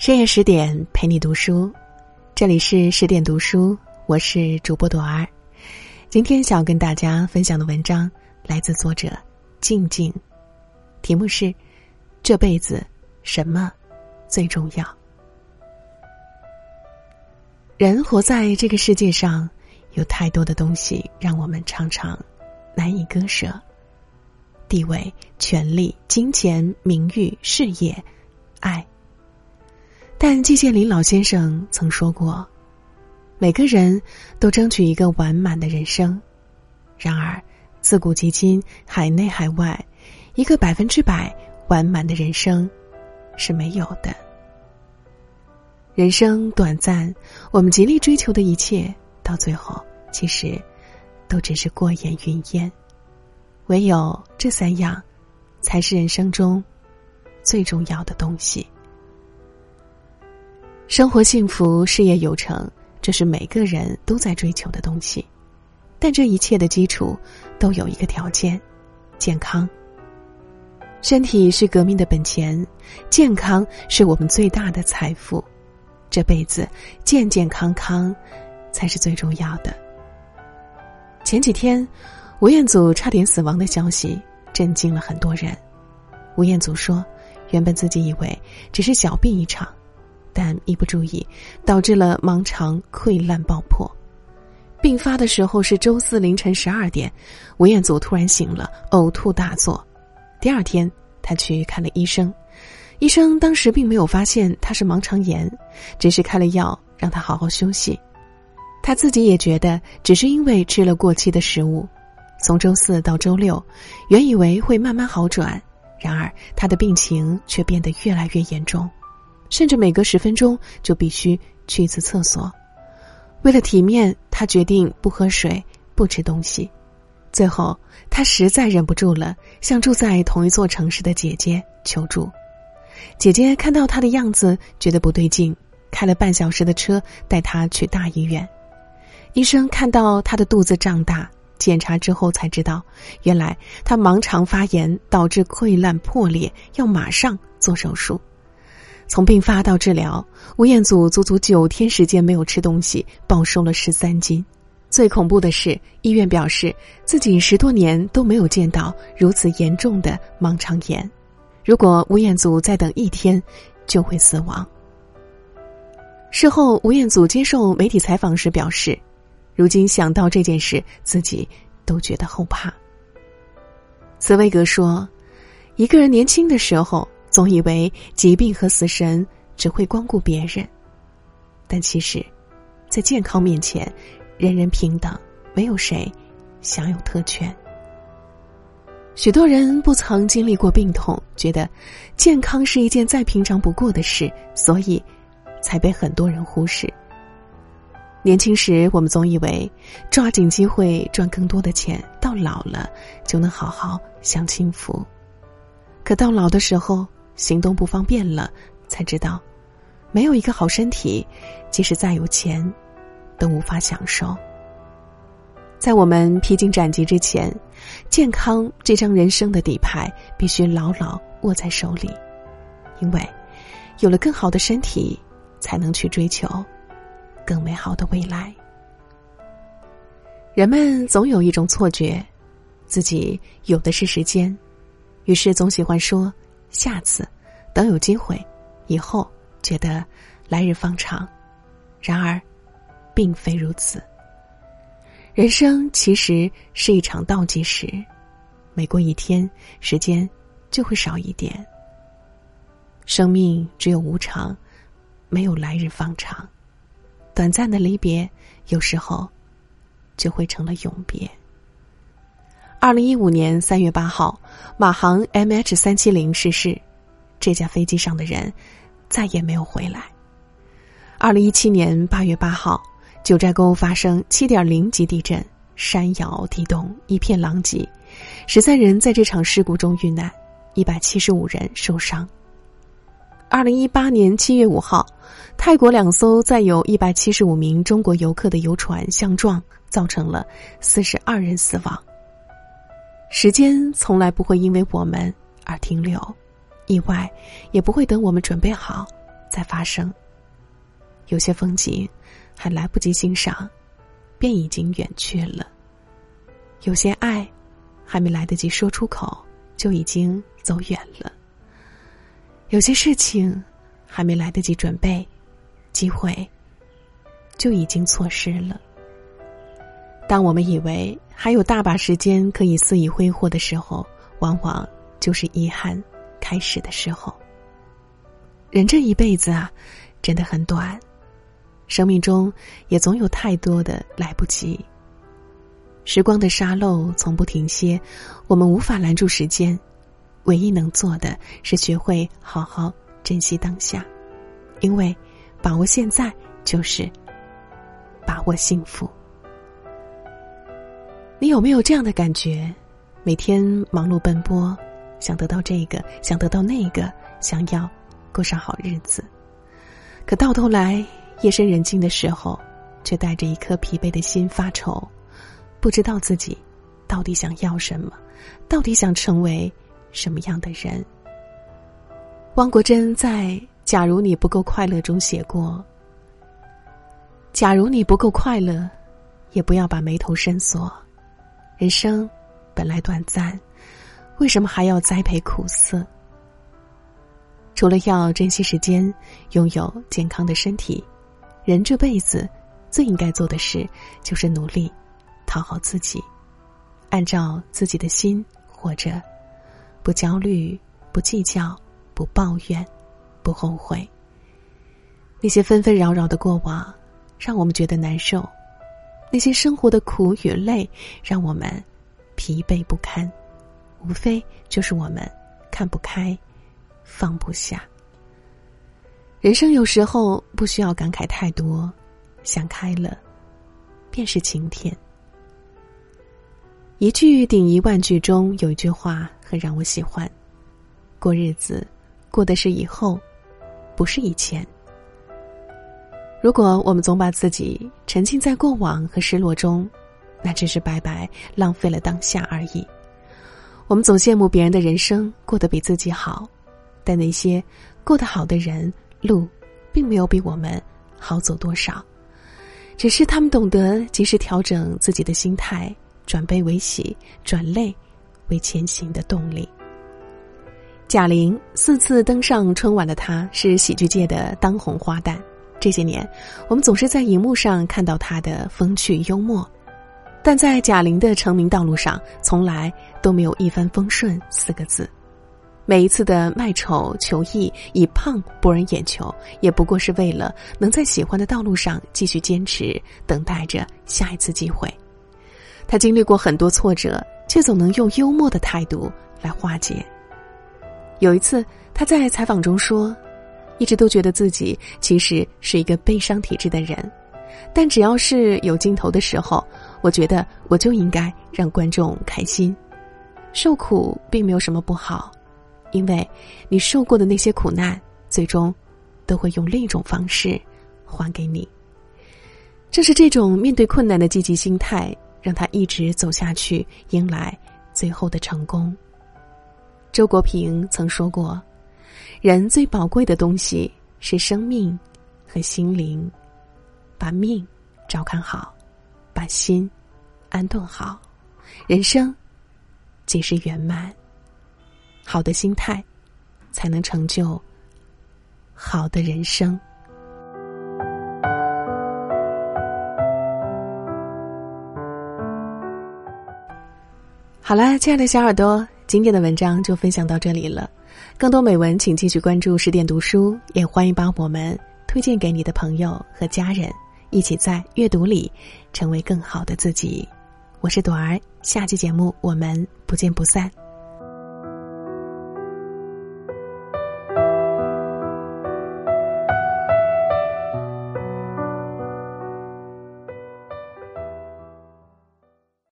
深夜十点陪你读书，这里是十点读书，我是主播朵儿。今天想要跟大家分享的文章来自作者静静，题目是：这辈子什么最重要？人活在这个世界上，有太多的东西让我们常常难以割舍：地位、权力、金钱、名誉、事业、爱。但季羡林老先生曾说过：“每个人都争取一个完满的人生，然而自古及今，海内海外，一个百分之百完满的人生是没有的。人生短暂，我们极力追求的一切，到最后其实都只是过眼云烟。唯有这三样，才是人生中最重要的东西。”生活幸福、事业有成，这是每个人都在追求的东西。但这一切的基础都有一个条件：健康。身体是革命的本钱，健康是我们最大的财富。这辈子健健康康才是最重要的。前几天，吴彦祖差点死亡的消息震惊了很多人。吴彦祖说：“原本自己以为只是小病一场。”但一不注意，导致了盲肠溃烂爆破。病发的时候是周四凌晨十二点，吴彦祖突然醒了，呕吐大作。第二天，他去看了医生，医生当时并没有发现他是盲肠炎，只是开了药让他好好休息。他自己也觉得只是因为吃了过期的食物。从周四到周六，原以为会慢慢好转，然而他的病情却变得越来越严重。甚至每隔十分钟就必须去一次厕所。为了体面，他决定不喝水、不吃东西。最后，他实在忍不住了，向住在同一座城市的姐姐求助。姐姐看到他的样子，觉得不对劲，开了半小时的车带他去大医院。医生看到他的肚子胀大，检查之后才知道，原来他盲肠发炎导致溃烂破裂，要马上做手术。从病发到治疗，吴彦祖足足九天时间没有吃东西，暴瘦了十三斤。最恐怖的是，医院表示自己十多年都没有见到如此严重的盲肠炎。如果吴彦祖再等一天，就会死亡。事后，吴彦祖接受媒体采访时表示：“如今想到这件事，自己都觉得后怕。”茨威格说：“一个人年轻的时候。”总以为疾病和死神只会光顾别人，但其实，在健康面前，人人平等，没有谁享有特权。许多人不曾经历过病痛，觉得健康是一件再平常不过的事，所以才被很多人忽视。年轻时，我们总以为抓紧机会赚更多的钱，到老了就能好好享清福。可到老的时候，行动不方便了，才知道，没有一个好身体，即使再有钱，都无法享受。在我们披荆斩棘之前，健康这张人生的底牌必须牢牢握在手里，因为有了更好的身体，才能去追求更美好的未来。人们总有一种错觉，自己有的是时间，于是总喜欢说。下次，等有机会，以后觉得来日方长。然而，并非如此。人生其实是一场倒计时，每过一天，时间就会少一点。生命只有无常，没有来日方长。短暂的离别，有时候就会成了永别。二零一五年三月八号，马航 MH 三七零失事，这架飞机上的人再也没有回来。二零一七年八月八号，九寨沟发生七点零级地震，山摇地动，一片狼藉，十三人在这场事故中遇难，一百七十五人受伤。二零一八年七月五号，泰国两艘载有一百七十五名中国游客的游船相撞，造成了四十二人死亡。时间从来不会因为我们而停留，意外也不会等我们准备好再发生。有些风景还来不及欣赏，便已经远去了；有些爱还没来得及说出口，就已经走远了；有些事情还没来得及准备，机会就已经错失了。当我们以为还有大把时间可以肆意挥霍的时候，往往就是遗憾开始的时候。人这一辈子啊，真的很短。生命中也总有太多的来不及。时光的沙漏从不停歇，我们无法拦住时间，唯一能做的是学会好好珍惜当下，因为把握现在就是把握幸福。你有没有这样的感觉？每天忙碌奔波，想得到这个，想得到那个，想要过上好日子，可到头来。夜深人静的时候，却带着一颗疲惫的心发愁，不知道自己到底想要什么，到底想成为什么样的人。汪国真在《假如你不够快乐》中写过：“假如你不够快乐，也不要把眉头深锁。人生本来短暂，为什么还要栽培苦涩？除了要珍惜时间，拥有健康的身体。”人这辈子最应该做的事，就是努力讨好自己，按照自己的心活着，不焦虑，不计较，不抱怨，不后悔。那些纷纷扰扰的过往，让我们觉得难受；那些生活的苦与累，让我们疲惫不堪。无非就是我们看不开，放不下。人生有时候不需要感慨太多，想开了，便是晴天。一句顶一万句中有一句话很让我喜欢：过日子，过的是以后，不是以前。如果我们总把自己沉浸在过往和失落中，那只是白白浪费了当下而已。我们总羡慕别人的人生过得比自己好，但那些过得好的人。路，并没有比我们好走多少，只是他们懂得及时调整自己的心态，转悲为喜，转泪为前行的动力。贾玲四次登上春晚的她，是喜剧界的当红花旦。这些年，我们总是在荧幕上看到他的风趣幽默，但在贾玲的成名道路上，从来都没有一帆风顺四个字。每一次的卖丑求艺以胖博人眼球，也不过是为了能在喜欢的道路上继续坚持，等待着下一次机会。他经历过很多挫折，却总能用幽默的态度来化解。有一次，他在采访中说：“一直都觉得自己其实是一个悲伤体质的人，但只要是有镜头的时候，我觉得我就应该让观众开心。受苦并没有什么不好。”因为，你受过的那些苦难，最终都会用另一种方式还给你。正是这种面对困难的积极心态，让他一直走下去，迎来最后的成功。周国平曾说过：“人最宝贵的东西是生命和心灵，把命照看好，把心安顿好，人生即是圆满。”好的心态，才能成就好的人生。好了，亲爱的小耳朵，今天的文章就分享到这里了。更多美文，请继续关注十点读书，也欢迎把我们推荐给你的朋友和家人，一起在阅读里成为更好的自己。我是朵儿，下期节目我们不见不散。